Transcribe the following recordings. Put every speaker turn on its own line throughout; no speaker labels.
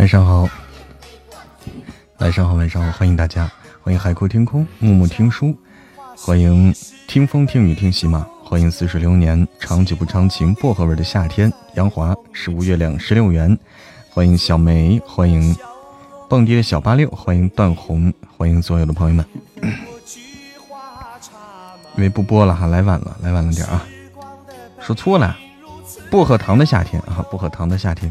晚上好，晚上好，晚上好，欢迎大家，欢迎海阔天空，木木听书，欢迎听风听雨听喜马，欢迎似水流年，长久不长情，薄荷味的夏天，杨华十五月亮十六元，欢迎小梅，欢迎蹦迪的小八六，欢迎段红，欢迎所有的朋友们。因为不播了哈，来晚了，来晚了点啊，说错了，薄荷糖的夏天啊，薄荷糖的夏天，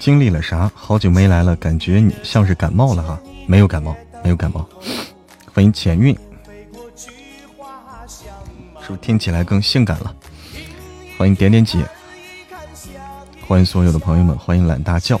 经历了啥？好久没来了，感觉你像是感冒了哈。没有感冒，没有感冒。欢迎前运，是不是听起来更性感了？欢迎点点姐，欢迎所有的朋友们，欢迎懒大叫。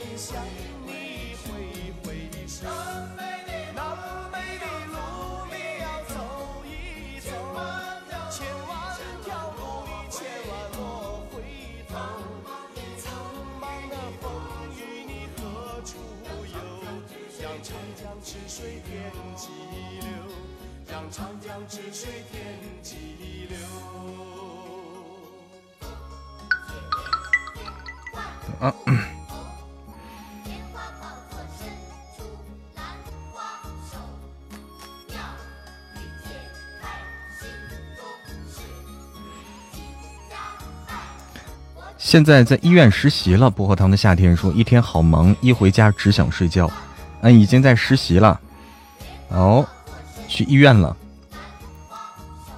现在在医院实习了。薄荷糖的夏天说一天好忙，一回家只想睡觉。嗯，已经在实习了。哦，去医院了。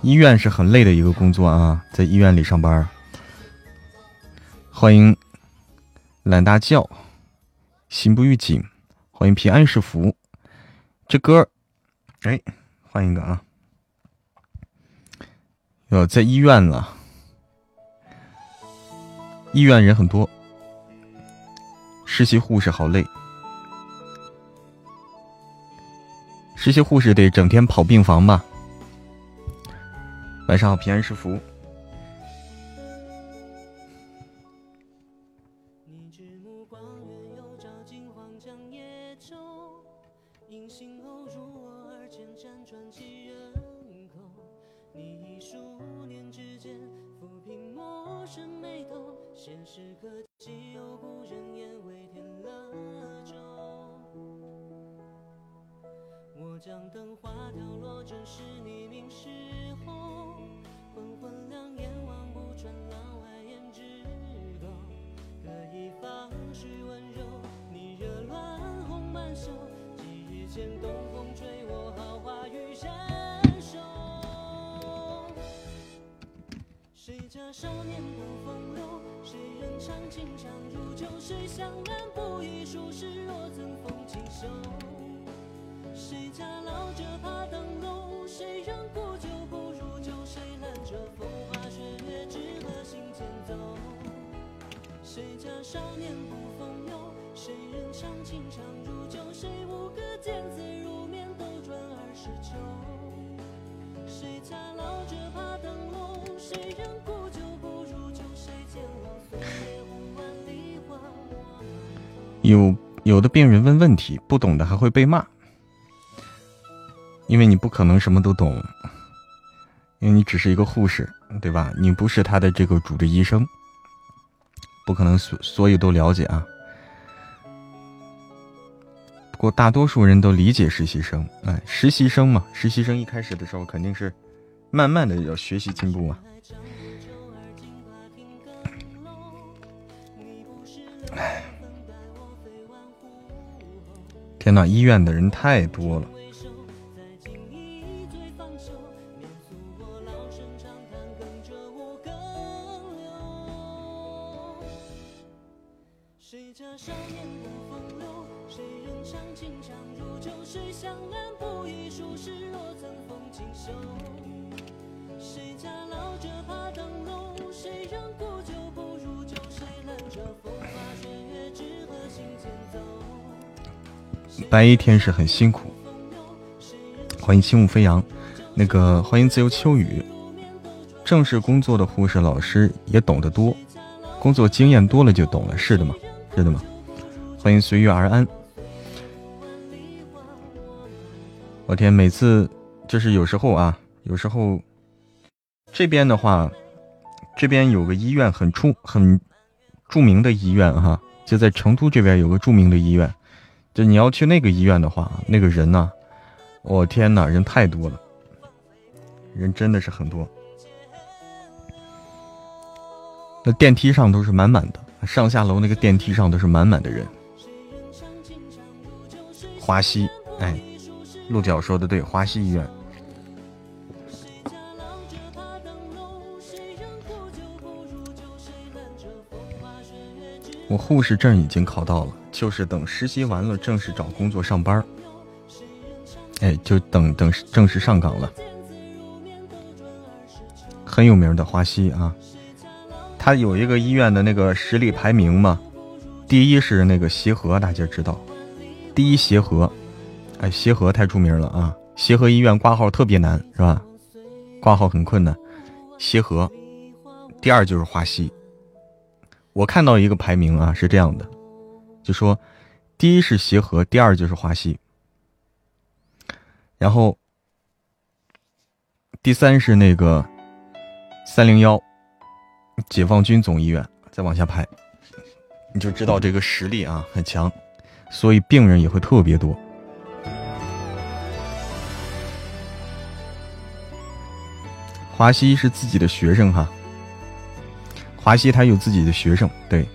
医院是很累的一个工作啊，在医院里上班。欢迎懒大叫，心不预警。欢迎平安是福。这歌，哎，换一个啊。哟，在医院了。医院人很多，实习护士好累，实习护士得整天跑病房吧。晚上好，平安是福。
有有的病人问问题不懂的还会被骂，因为你不可能什么都懂，因为你只是一个护士，对吧？你不是他的这个主治医生，不可能所所有都了解啊。不过大多数人都理解实习生，哎，实习生嘛，实习生一开始的时候肯定是慢慢的要学习进步嘛。天呐，医院的人太多了。白衣天使很辛苦，欢迎轻舞飞扬，那个欢迎自由秋雨。正式工作的护士老师也懂得多，工作经验多了就懂了，是的吗？是的吗？欢迎随遇而安。我天，每次就是有时候啊，有时候这边的话，这边有个医院很出很著名的医院哈，就在成都这边有个著名的医院。就你要去那个医院的话，那个人呢？我天哪，人太多了，人真的是很多。那电梯上都是满满的，上下楼那个电梯上都是满满的人。华西，哎，鹿角说的对，华西医院。我护士证已经考到了。就是等实习完了，正式找工作上班哎，就等等正式上岗了。很有名的华西啊，他有一个医院的那个实力排名嘛，第一是那个协和，大家知道，第一协和，哎，协和太出名了啊，协和医院挂号特别难，是吧？挂号很困难。协和，第二就是华西。我看到一个排名啊，是这样的。就说，第一是协和，第二就是华西，然后第三是那个三零幺解放军总医院，再往下排，你就知道这个实力啊很强，所以病人也会特别多。华西是自己的学生哈，华西他有自己的学生，对。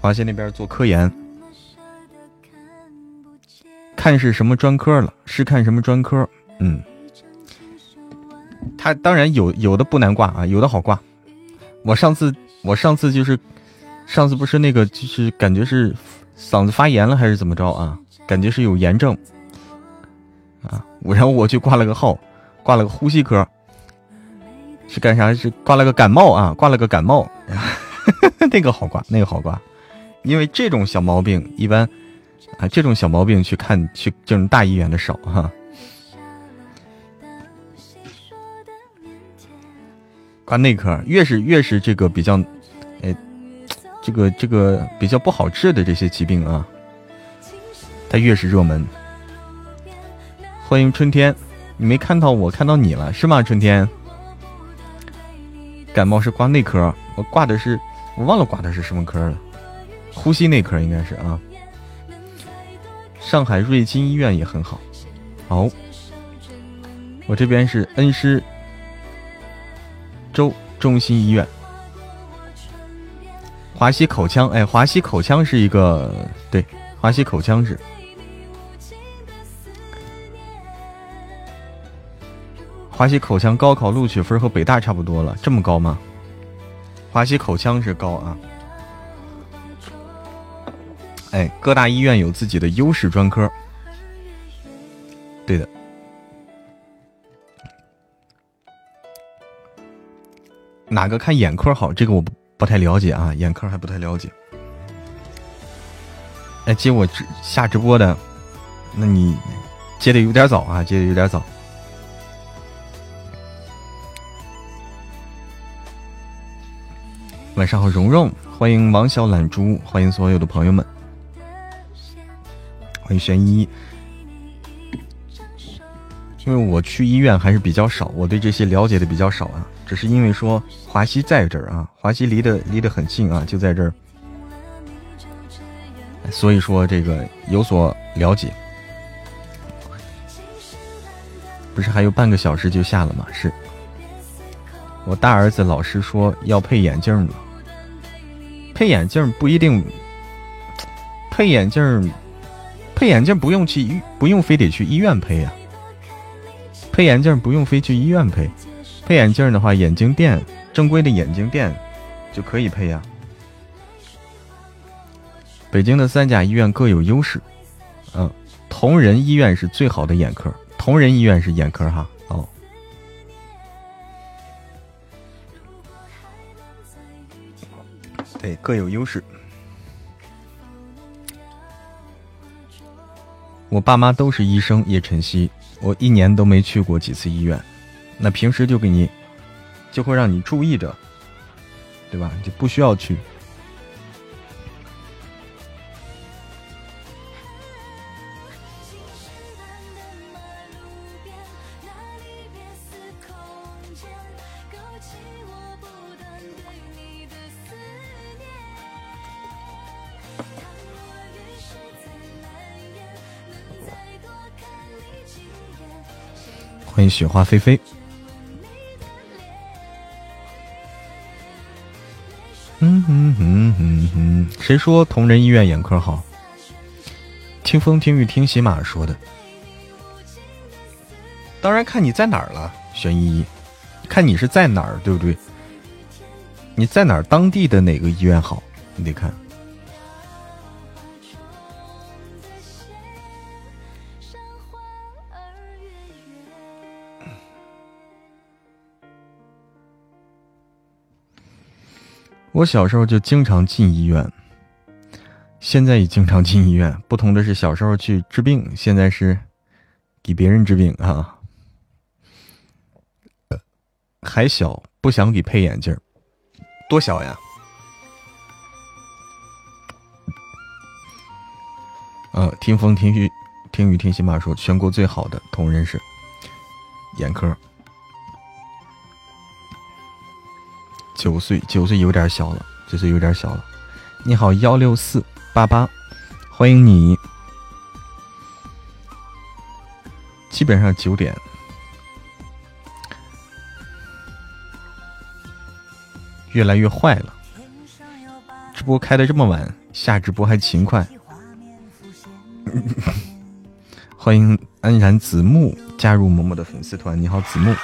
华西那边做科研，看是什么专科了？是看什么专科？嗯，他当然有有的不难挂啊，有的好挂。我上次我上次就是上次不是那个就是感觉是嗓子发炎了还是怎么着啊？感觉是有炎症啊，我然后我去挂了个号，挂了个呼吸科，是干啥？是挂了个感冒啊，挂了个感冒，那个好挂，那个好挂。因为这种小毛病一般，啊，这种小毛病去看去这种大医院的少哈。挂内科越是越是这个比较，哎，这个这个比较不好治的这些疾病啊，它越是热门。欢迎春天，你没看到我看到你了是吗？春天，感冒是挂内科，我挂的是我忘了挂的是什么科了。呼吸内科应该是啊，上海瑞金医院也很好。好，我这边是恩施州中心医院。华西口腔，哎，华西口腔是一个对，华西口腔是。华西口腔高考录取分和北大差不多了，这么高吗？华西口腔是高啊。哎，各大医院有自己的优势专科，对的。哪个看眼科好？这个我不不太了解啊，眼科还不太了解。哎，接我直下直播的，那你接的有点早啊，接的有点早。晚上好，蓉蓉，欢迎王小懒猪，欢迎所有的朋友们，欢迎玄一。因为我去医院还是比较少，我对这些了解的比较少啊。只是因为说华西在这儿啊，华西离得离得很近啊，就在这儿，所以说这个有所了解。不是还有半个小时就下了吗？是我大儿子老师说要配眼镜了。配眼镜不一定，配眼镜，配眼镜不用去医，不用非得去医院配呀。配眼镜不用非去医院配，配眼镜的话，眼镜店正规的眼镜店就可以配呀。北京的三甲医院各有优势，嗯，同仁医院是最好的眼科，同仁医院是眼科哈哦。对，各有优势。我爸妈都是医生，叶晨曦，我一年都没去过几次医院，那平时就给你，就会让你注意着，对吧？就不需要去。雪花飞飞。嗯哼哼哼哼，谁说同仁医院眼科好？听风听雨听喜马说的。当然看你在哪儿了，玄一，看你是在哪儿，对不对？你在哪儿？当地的哪个医院好？你得看。我小时候就经常进医院，现在也经常进医院。不同的是，小时候去治病，现在是给别人治病啊。还小，不想给配眼镜多小呀？呃，听风听雨听雨听喜马说，全国最好的同仁是眼科。九岁，九岁有点小了，九岁有点小了。你好，幺六四八八，欢迎你。基本上九点，越来越坏了。直播开的这么晚，下直播还勤快。欢迎安然子木加入某某的粉丝团。你好，子木。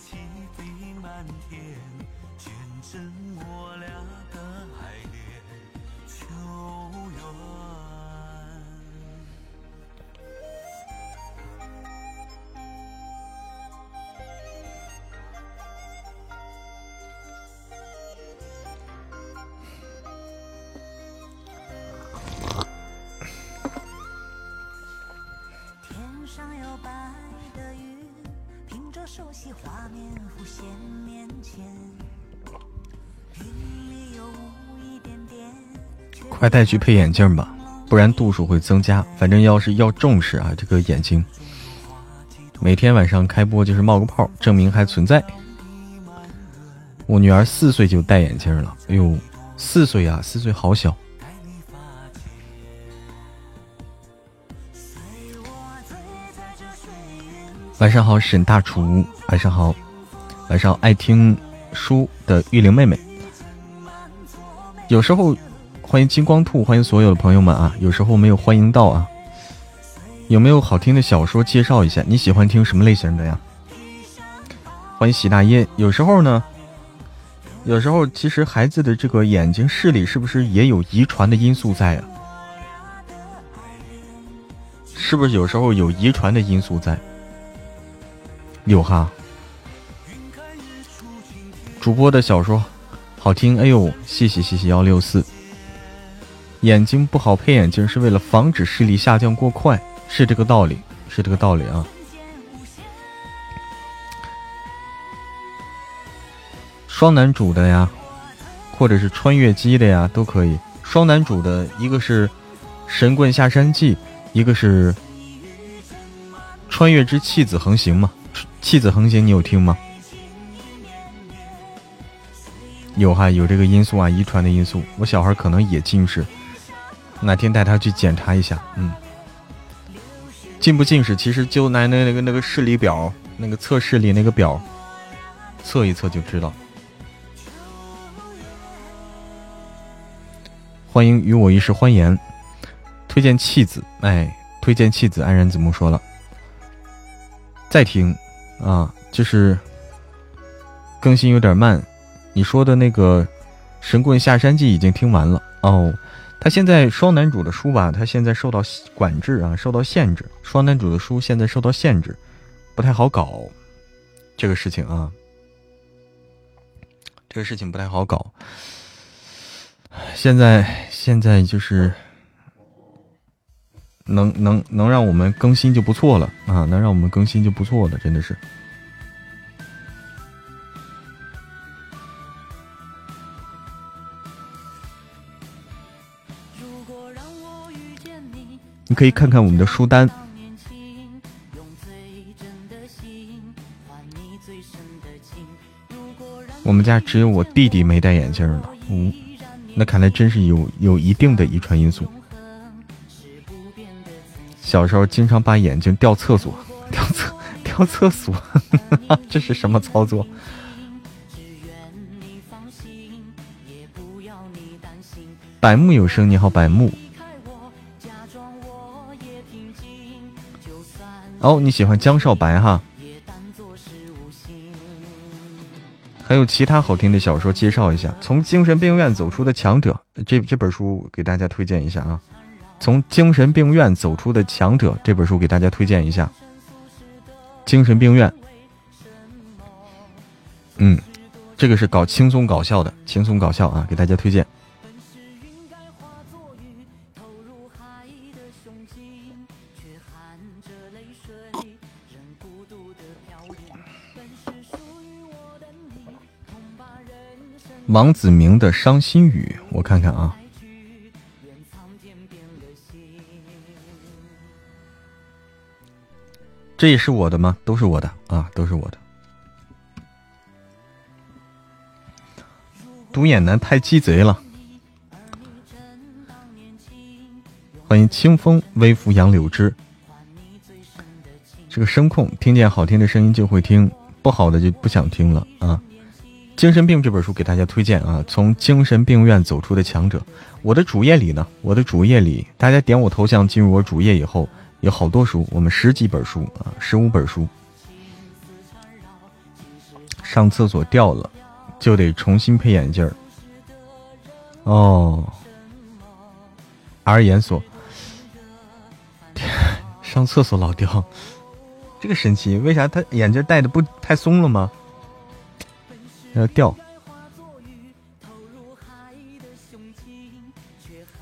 起飞满天，见证我俩的爱恋，求缘。熟悉画面浮现面前
快带去配眼镜吧，不然度数会增加。反正要是要重视啊，这个眼睛，每天晚上开播就是冒个泡，证明还存在。我女儿四岁就戴眼镜了，哎呦，四岁啊，四岁好小。晚上好，沈大厨。晚上好，晚上爱听书的玉玲妹妹。有时候欢迎金光兔，欢迎所有的朋友们啊。有时候没有欢迎到啊。有没有好听的小说介绍一下？你喜欢听什么类型的呀？欢迎喜大爷。有时候呢，有时候其实孩子的这个眼睛视力是不是也有遗传的因素在啊？是不是有时候有遗传的因素在？有哈，主播的小说好听，哎呦，谢谢谢谢幺六四。眼睛不好配眼镜是为了防止视力下降过快，是这个道理，是这个道理啊。双男主的呀，或者是穿越机的呀，都可以。双男主的一个是《神棍下山记》，一个是《穿越之弃子横行》嘛。弃子横行，你有听吗？有哈，有这个因素啊，遗传的因素。我小孩可能也近视，哪天带他去检查一下。嗯，近不近视，其实就拿那那个那个视力表，那个测视力那个表测一测就知道。欢迎与我一世欢颜，推荐弃子，哎，推荐弃子，安然子木说了，再听。啊，就是更新有点慢。你说的那个《神棍下山记》已经听完了哦。他现在双男主的书吧，他现在受到管制啊，受到限制。双男主的书现在受到限制，不太好搞。这个事情啊，这个事情不太好搞。现在现在就是能能能让我们更新就不错了啊，能让我们更新就不错了，真的是。你可以看看我们的书单。我们家只有我弟弟没戴眼镜了，嗯，那看来真是有有一定的遗传因素。小时候经常把眼睛掉厕所，掉厕掉厕所，这是什么操作？百木有声，你好，百木。哦，你喜欢江少白哈？还有其他好听的小说介绍一下。从精神病院走出的强者，这这本书给大家推荐一下啊。从精神病院走出的强者这本书给大家推荐一下。精神病院，嗯，这个是搞轻松搞笑的，轻松搞笑啊，给大家推荐。王子明的伤心语，我看看啊，这也是我的吗？都是我的啊，都是我的。独眼男太鸡贼了，欢迎清风微拂杨柳枝。这个声控，听见好听的声音就会听，不好的就不想听了啊。精神病这本书给大家推荐啊！从精神病院走出的强者，我的主页里呢，我的主页里，大家点我头像进入我主页以后，有好多书，我们十几本书啊，十五本书。上厕所掉了，就得重新配眼镜儿。哦，而研所，上厕所老掉，这个神奇，为啥他眼镜戴的不太松了吗？要掉，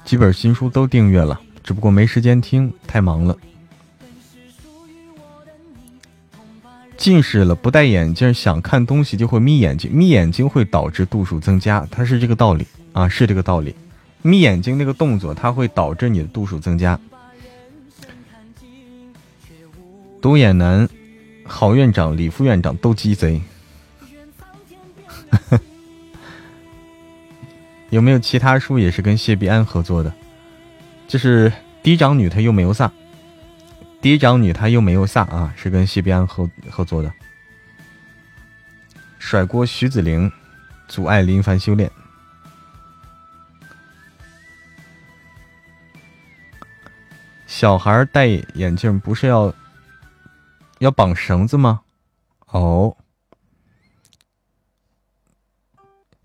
几本新书都订阅了，只不过没时间听，太忙了。近视了不戴眼镜，想看东西就会眯眼睛，眯眼睛会导致度数增加，它是这个道理啊，是这个道理。眯眼睛那个动作，它会导致你的度数增加。独眼男、郝院长、李副院长都鸡贼。有没有其他书也是跟谢必安合作的？就是嫡长女，她又没有啥。嫡长女她又没有飒啊，是跟西边合合作的。甩锅徐子玲，阻碍林凡修炼。小孩戴眼镜不是要要绑绳子吗？哦，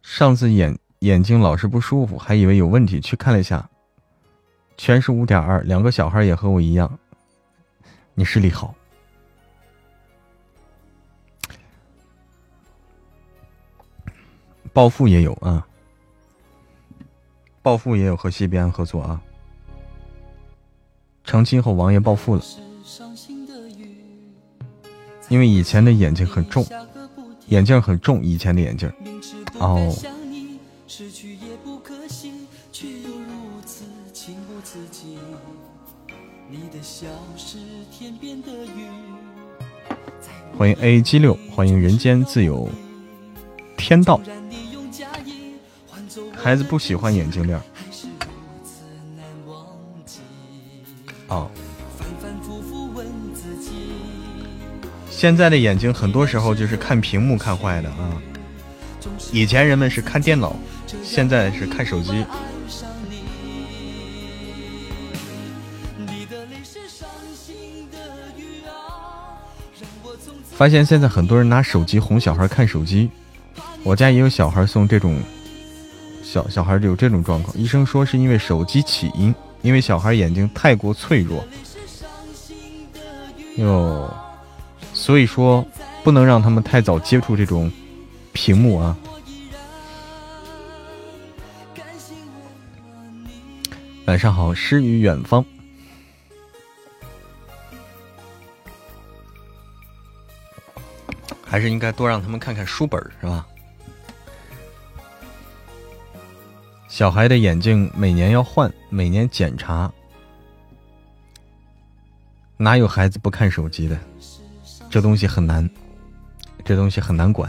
上次眼眼睛老是不舒服，还以为有问题，去看了一下，全是五点二。两个小孩也和我一样，你视力好。暴富也有啊，暴富也有和西边合作啊。成亲后，王爷暴富了，因为以前的眼睛很重，眼镜很重，以前的眼镜。哦。欢迎 A 七六，欢迎人间自有天道。孩子不喜欢眼镜链。哦。现在的眼睛很多时候就是看屏幕看坏的啊。以前人们是看电脑，现在是看手机。你的泪是伤心的发现现在很多人拿手机哄小孩看手机，我家也有小孩送这种。小小孩有这种状况，医生说是因为手机起因，因为小孩眼睛太过脆弱，哟，所以说不能让他们太早接触这种屏幕啊。晚上好，诗与远方，还是应该多让他们看看书本，是吧？小孩的眼镜每年要换，每年检查，哪有孩子不看手机的？这东西很难，这东西很难管。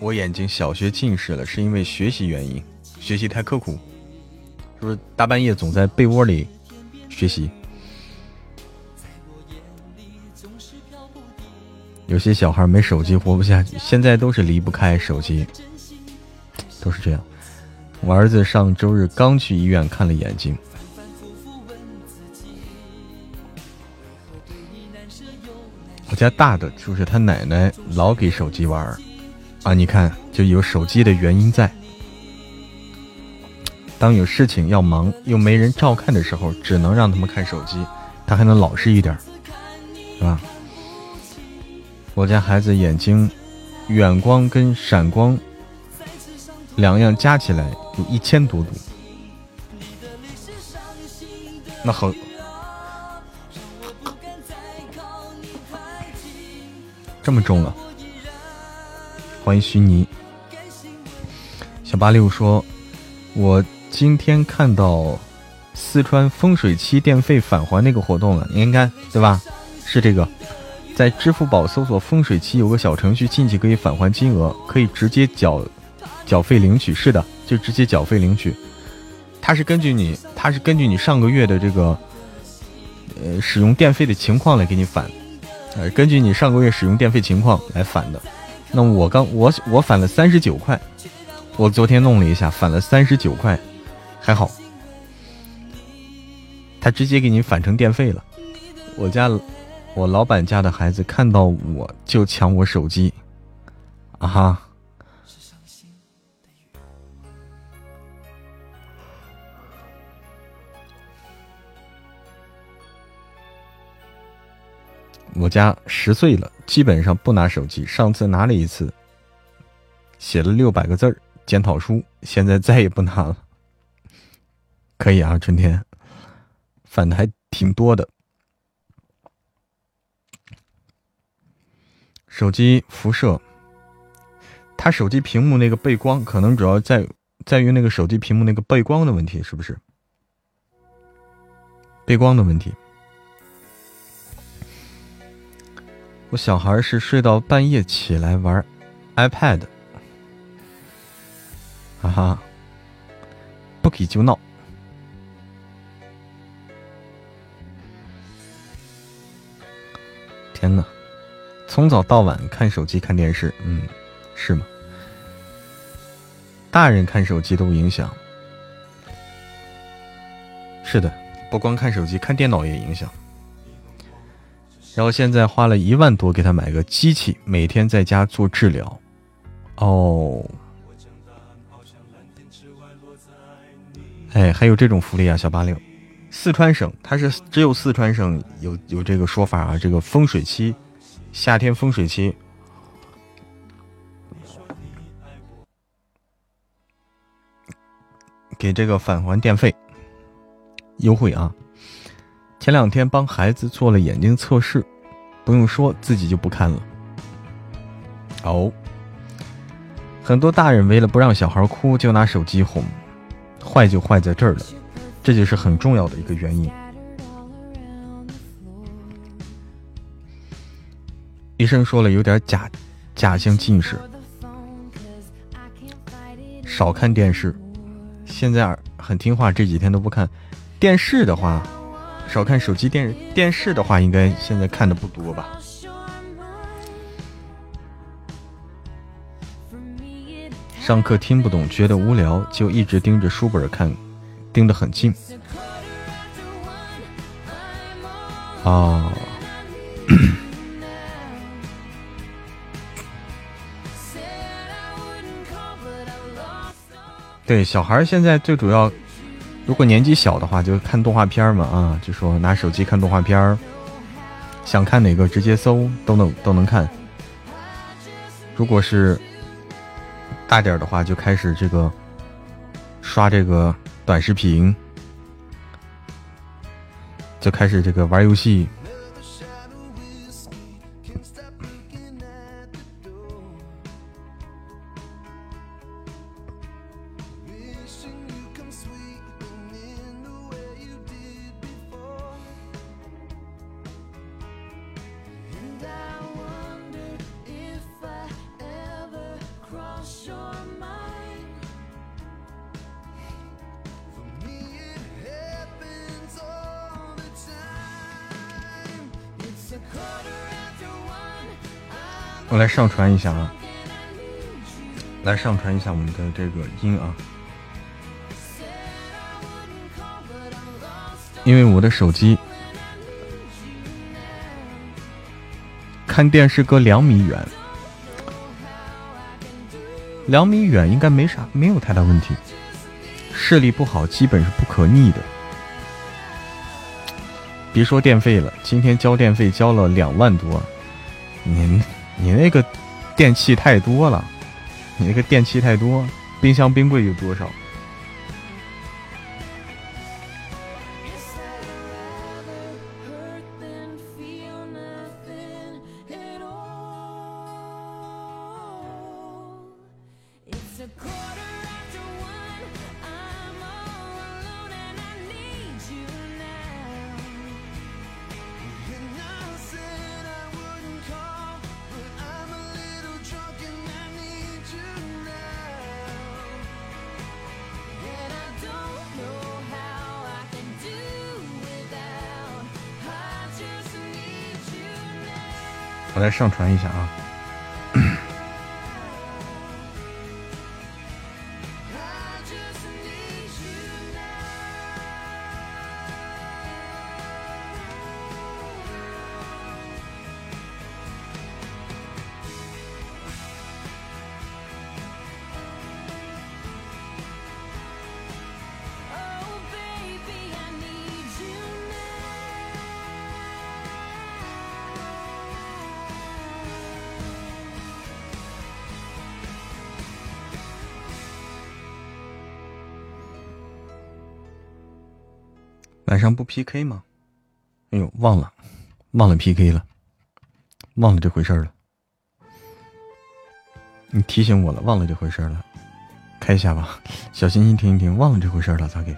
我眼睛小学近视了，是因为学习原因，学习太刻苦，是不是大半夜总在被窝里学习？有些小孩没手机活不下去，现在都是离不开手机，都是这样。我儿子上周日刚去医院看了眼睛，我家大的就是他奶奶老给手机玩啊，你看就有手机的原因在。当有事情要忙又没人照看的时候，只能让他们看手机，他还能老实一点，是吧？我家孩子眼睛远光跟闪光两样加起来有一千多度，那好，这么重啊！欢迎徐妮，小八六说：“我今天看到四川丰水期电费返还那个活动了，你看对吧？是这个。”在支付宝搜索“风水期”，有个小程序，进去可以返还金额，可以直接缴缴费领取。是的，就直接缴费领取。它是根据你，它是根据你上个月的这个呃使用电费的情况来给你返，呃，根据你上个月使用电费情况来返的。那我刚我我返了三十九块，我昨天弄了一下，返了三十九块，还好，他直接给你返成电费了。我家。我老板家的孩子看到我就抢我手机，啊哈！我家十岁了，基本上不拿手机。上次拿了一次，写了六百个字儿检讨书，现在再也不拿了。可以啊，春天，反的还挺多的。手机辐射。他手机屏幕那个背光可能主要在在于那个手机屏幕那个背光的问题是不是？背光的问题。我小孩是睡到半夜起来玩 ipad 哈哈。不给就闹。天呐从早到晚看手机看电视，嗯，是吗？大人看手机都影响。是的，不光看手机，看电脑也影响。然后现在花了一万多给他买个机器，每天在家做治疗。哦，哎，还有这种福利啊，小八六，四川省它是只有四川省有有这个说法啊，这个风水期，夏天风水期，给这个返还电费优惠啊。前两天帮孩子做了眼睛测试，不用说，自己就不看了。哦，很多大人为了不让小孩哭，就拿手机哄，坏就坏在这儿了，这就是很重要的一个原因。医生说了，有点假假性近视，少看电视。现在很听话，这几天都不看电视的话。少看手机电电视的话，应该现在看的不多吧？上课听不懂，觉得无聊，就一直盯着书本看，盯得很近。啊，对，小孩现在最主要。如果年纪小的话，就看动画片嘛，啊，就说拿手机看动画片想看哪个直接搜都能都能看。如果是大点的话，就开始这个刷这个短视频，就开始这个玩游戏。我来上传一下啊，来上传一下我们的这个音啊，因为我的手机看电视隔两米远，两米远应该没啥，没有太大问题，视力不好基本是不可逆的。别说电费了，今天交电费交了两万多，您。你那个电器太多了，你那个电器太多，冰箱、冰柜有多少？上传一下啊。上不 PK 吗？哎呦，忘了，忘了 PK 了，忘了这回事了。你提醒我了，忘了这回事了。开一下吧，小心心听一听，忘了这回事了咋给？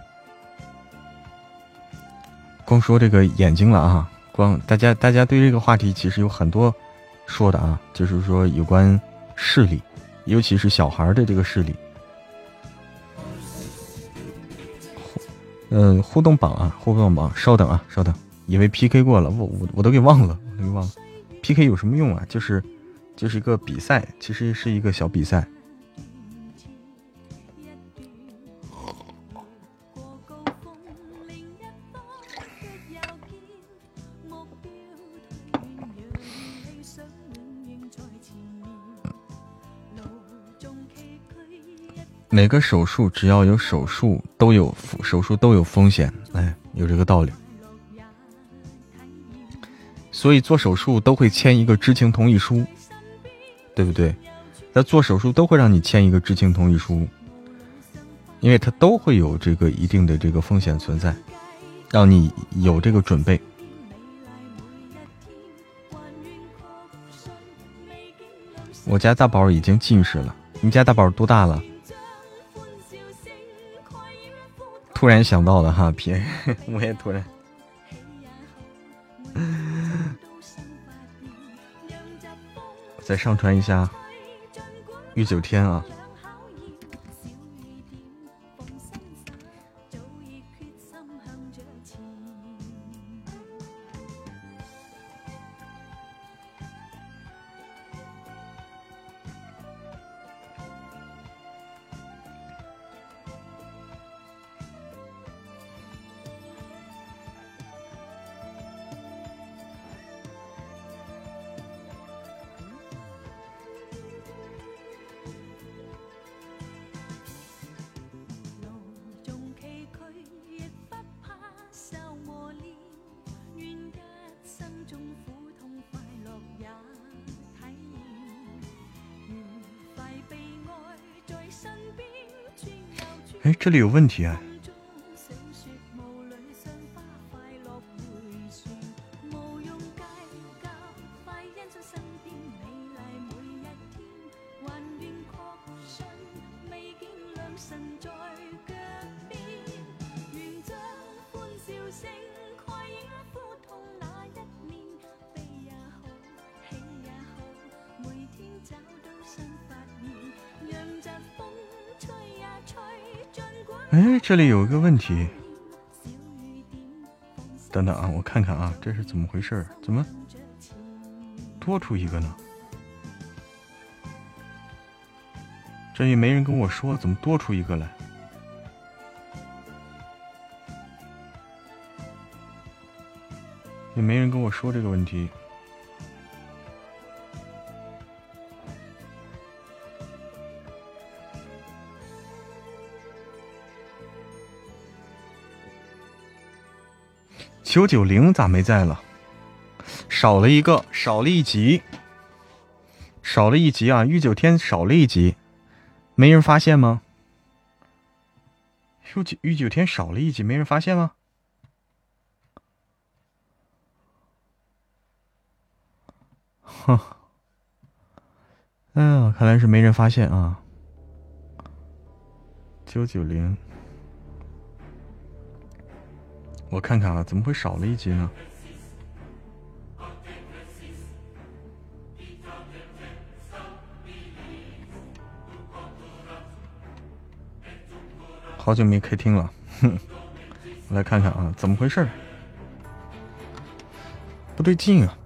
光说这个眼睛了啊，光大家大家对这个话题其实有很多说的啊，就是说有关视力，尤其是小孩的这个视力。呃，互动榜啊，互动榜，稍等啊，稍等，以为 PK 过了，我我我都给忘了，我都给忘了。
PK 有什么用啊？就是就是一个比赛，其实是一个小比赛。每个手术只要有手术都有手术都有风险，哎，有这个道理。所以做手术都会签一个知情同意书，对不对？那做手术都会让你签一个知情同意书，因为它都会有这个一定的这个风险存在，让你有这个准备。我家大宝已经近视了，你家大宝多大了？突然想到了哈，皮，我也突然。再上传一下御九天啊。这里有问题啊！这里有一个问题，等等啊，我看看啊，这是怎么回事？怎么多出一个呢？这也没人跟我说，怎么多出一个来？也没人跟我说这个问题。九九零咋没在了？少了一个，少了一集，少了一集啊！玉九天少了一集，没人发现吗？御九玉九天少了一集，没人发现吗？哼，哎呀，看来是没人发现啊！九九零。我看看啊，怎么会少了一集呢？好久没开听了，哼！我来看看啊，怎么回事？不对劲啊！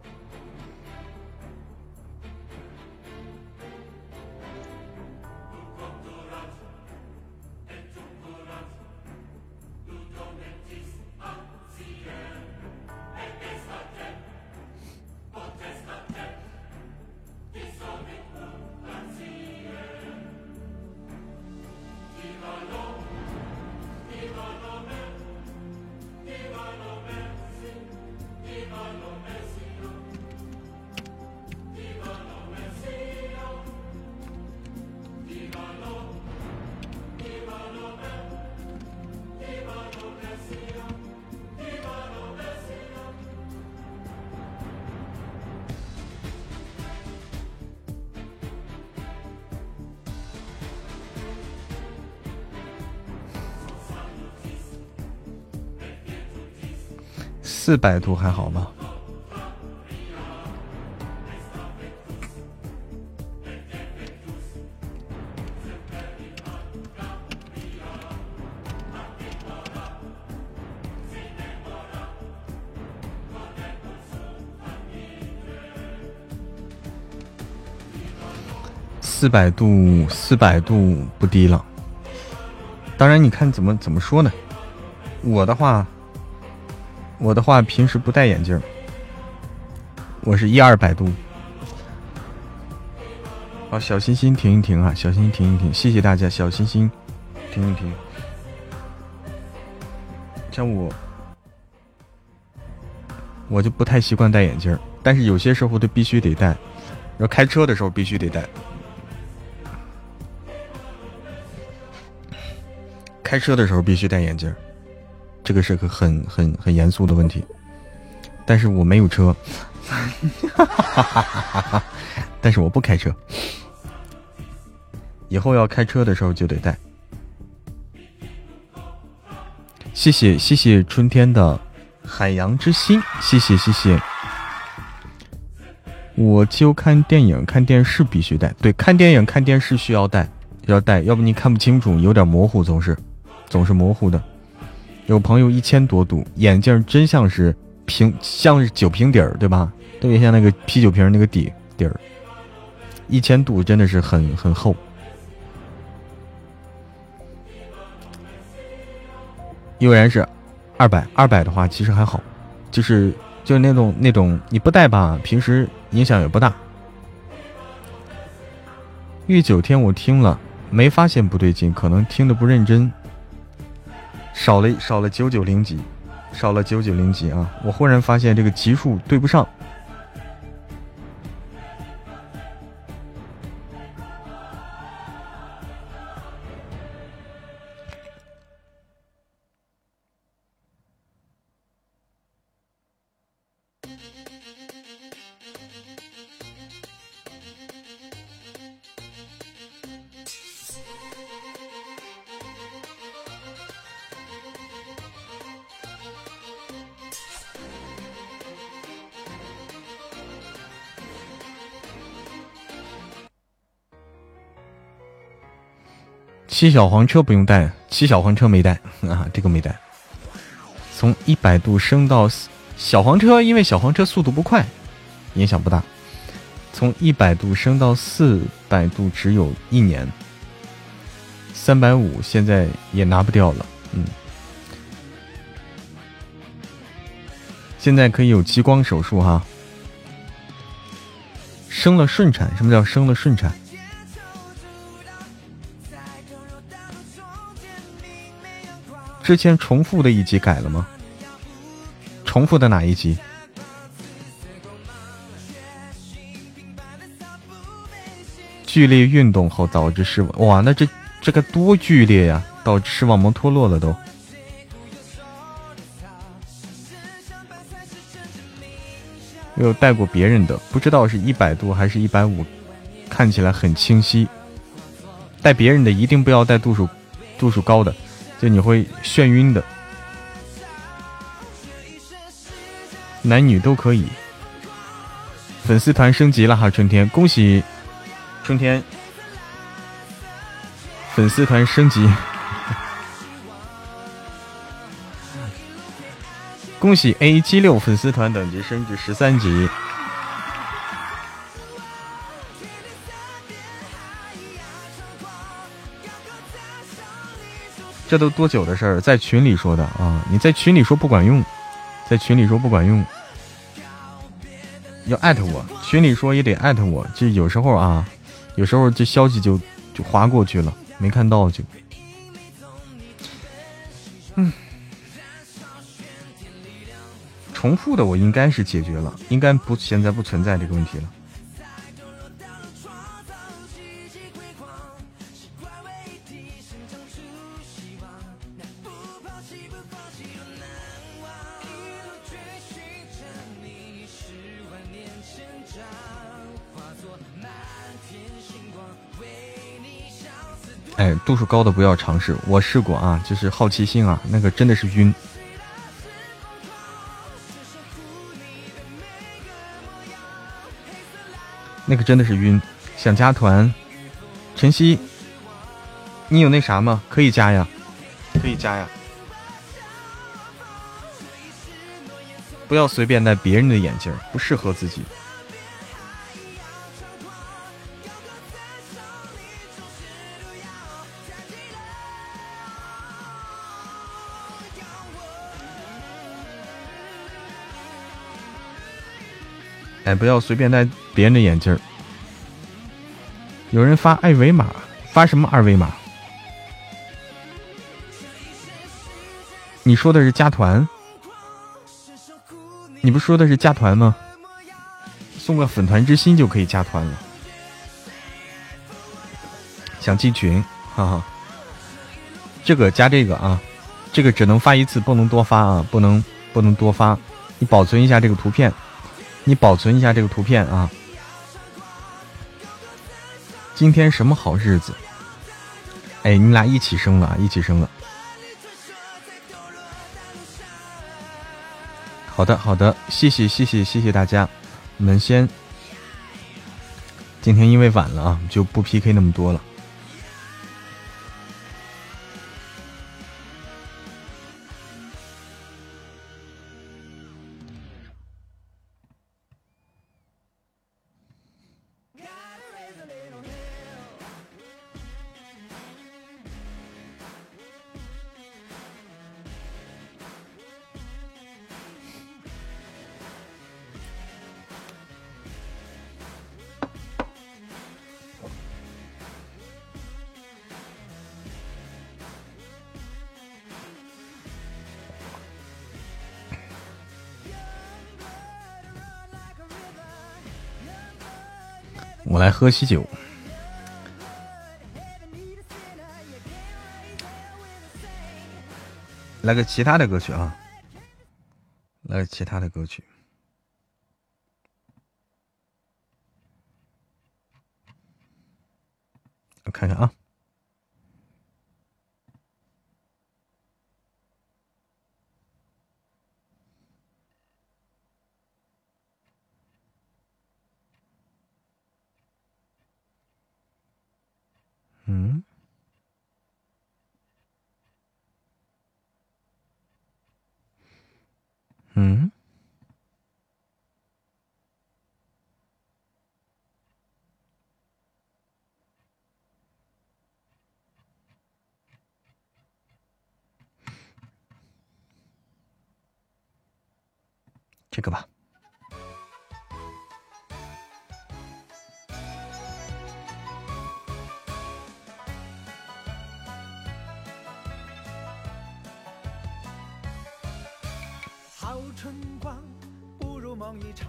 四百度还好吧。
四百度四百度不低了。当然你看怎么怎么说呢？我的话我的话平时不戴眼镜，我是一二百度。好，小心心停一停啊！小心心停一停，谢谢大家，小心心停一停。像我，我就不太习惯戴眼镜，但是有些时候都必须得戴，要开车的时候必须得戴。开车的时候必须戴眼镜，这个是个很很很严肃的问题。但是我没有车，但是我不开车，以后要开车的时候就得带。谢谢谢谢春天的海洋之心，谢谢谢谢。我就看电影看电视必须带，对，看电影看电视需要带，要带，要不你看不清楚，有点模糊总是。总是模糊的，有朋友一千多度，眼镜真像是瓶，像是酒瓶底儿，对吧？特别像那个啤酒瓶那个底底儿，一千度真的是很很厚。悠然是二百，二百的话其实还好，就是就是那种那种你不戴吧，平时影响也不大。玉九天我听了没发现不对劲，可能听的不认真。少了少了九九零级，少了九九零级啊！我忽然发现这个级数对不上。骑小黄车不用带，骑小黄车没带 啊，这个没带。从一百度升到小黄车，因为小黄车速度不快，影响不大。从一百度升到四百度只有一年，三百五现在也拿不掉了。嗯，现在可以有激光手术哈。生了顺产，什么叫生了顺产？之前重复的一集改了吗？重复的哪一集？剧烈运动后导致视网，哇，那这这个多剧烈呀！导致视网膜脱落了都。没有带过别人的，不知道是一百度还是一百五，看起来很清晰。带别人的一定不要带度数度数高的。就你会眩晕的，男女都可以。粉丝团升级了哈，春天，恭喜春天粉丝团升级，恭喜 A 七六粉丝团等级升至十三级。这都多久的事儿？在群里说的啊！你在群里说不管用，在群里说不管用，要艾特我，群里说也得艾特我。这有时候啊，有时候这消息就就划过去了，没看到就。嗯，重复的我应该是解决了，应该不现在不存在这个问题了。度数高的不要尝试，我试过啊，就是好奇心啊，那个真的是晕，那个真的是晕。想加团，晨曦，你有那啥吗？可以加呀，可以加呀，不要随便戴别人的眼镜，不适合自己。哎，不要随便戴别人的眼镜儿。有人发二维码，发什么二维码？你说的是加团？你不说的是加团吗？送个粉团之心就可以加团了。想进群，哈哈。这个加这个啊，这个只能发一次，不能多发啊，不能不能多发。你保存一下这个图片，你保存一下这个图片啊。今天什么好日子？哎，你俩一起生了，一起生了。好的，好的，谢谢，谢谢，谢谢大家。我们先，今天因为晚了啊，就不 PK 那么多了。喝喜酒，来个其他的歌曲啊，来个其他的歌曲，我看看啊。嗯，嗯，这个吧。春光，不如梦一场，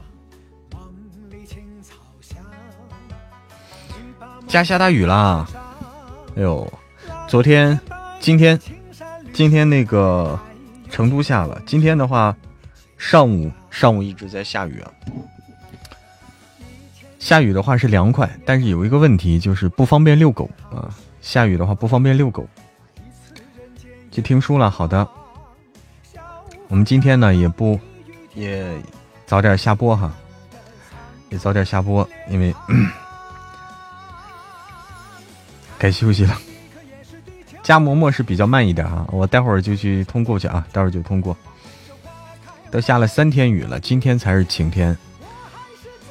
梦里青草香家下大雨啦！哎呦，昨天、今天、今天那个成都下了。今天的话，上午上午一直在下雨啊。下雨的话是凉快，但是有一个问题就是不方便遛狗啊。下雨的话不方便遛狗。去听书了，好的。我们今天呢也不也早点下播哈，也早点下播，因为。该休息了，加馍馍是比较慢一点啊，我待会儿就去通过去啊，待会儿就通过。都下了三天雨了，今天才是晴天。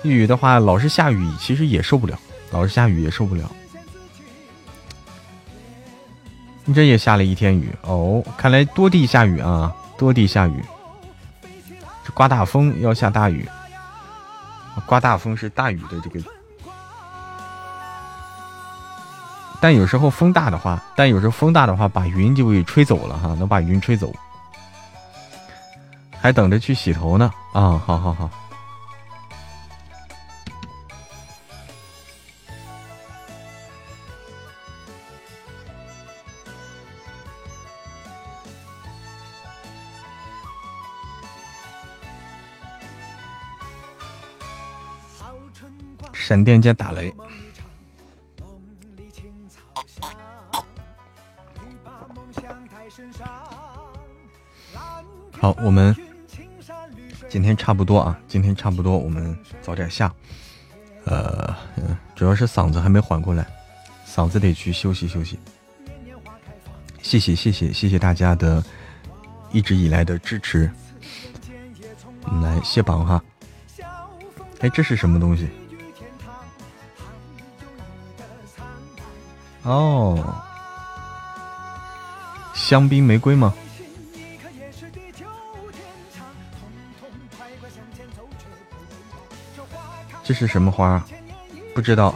雨的话，老是下雨，其实也受不了，老是下雨也受不了。你这也下了一天雨哦，看来多地下雨啊，多地下雨。这刮大风要下大雨，刮大风是大雨的这个。但有时候风大的话，但有时候风大的话，把云就给吹走了哈，能把云吹走。还等着去洗头呢啊！好好好。闪电加打雷。好，我们今天差不多啊，今天差不多，我们早点下。呃，主要是嗓子还没缓过来，嗓子得去休息休息。谢谢谢谢谢谢大家的一直以来的支持。我们来卸榜哈。哎，这是什么东西？哦，香槟玫瑰吗？这是什么花？不知道。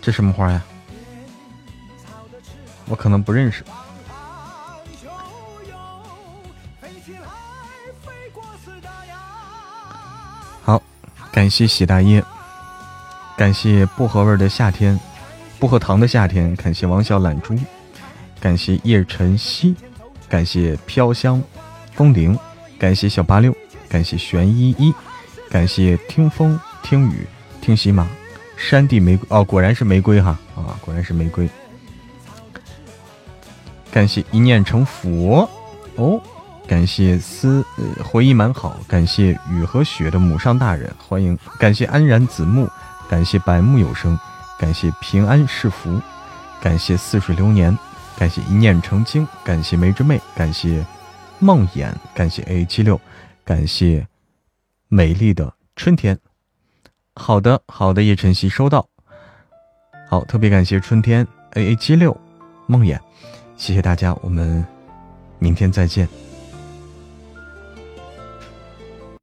这什么花呀？我可能不认识。感谢喜大爷，感谢薄荷味的夏天，薄荷糖的夏天，感谢王小懒猪，感谢叶晨曦，感谢飘香风铃，感谢小八六，感谢玄依依，感谢听风听雨听喜马。山地玫瑰哦，果然是玫瑰哈啊，果然是玫瑰。感谢一念成佛哦，感谢思呃回忆蛮好，感谢雨和雪的母上大人，欢迎感谢安然子木，感谢百木有声，感谢平安是福，感谢似水流年，感谢一念成精，感谢梅之妹，感谢梦魇，感谢 A 七六，感谢美丽的春天。好的，好的，叶晨曦收到。好，特别感谢春天 A A 七六梦魇，谢谢大家，我们明天再见。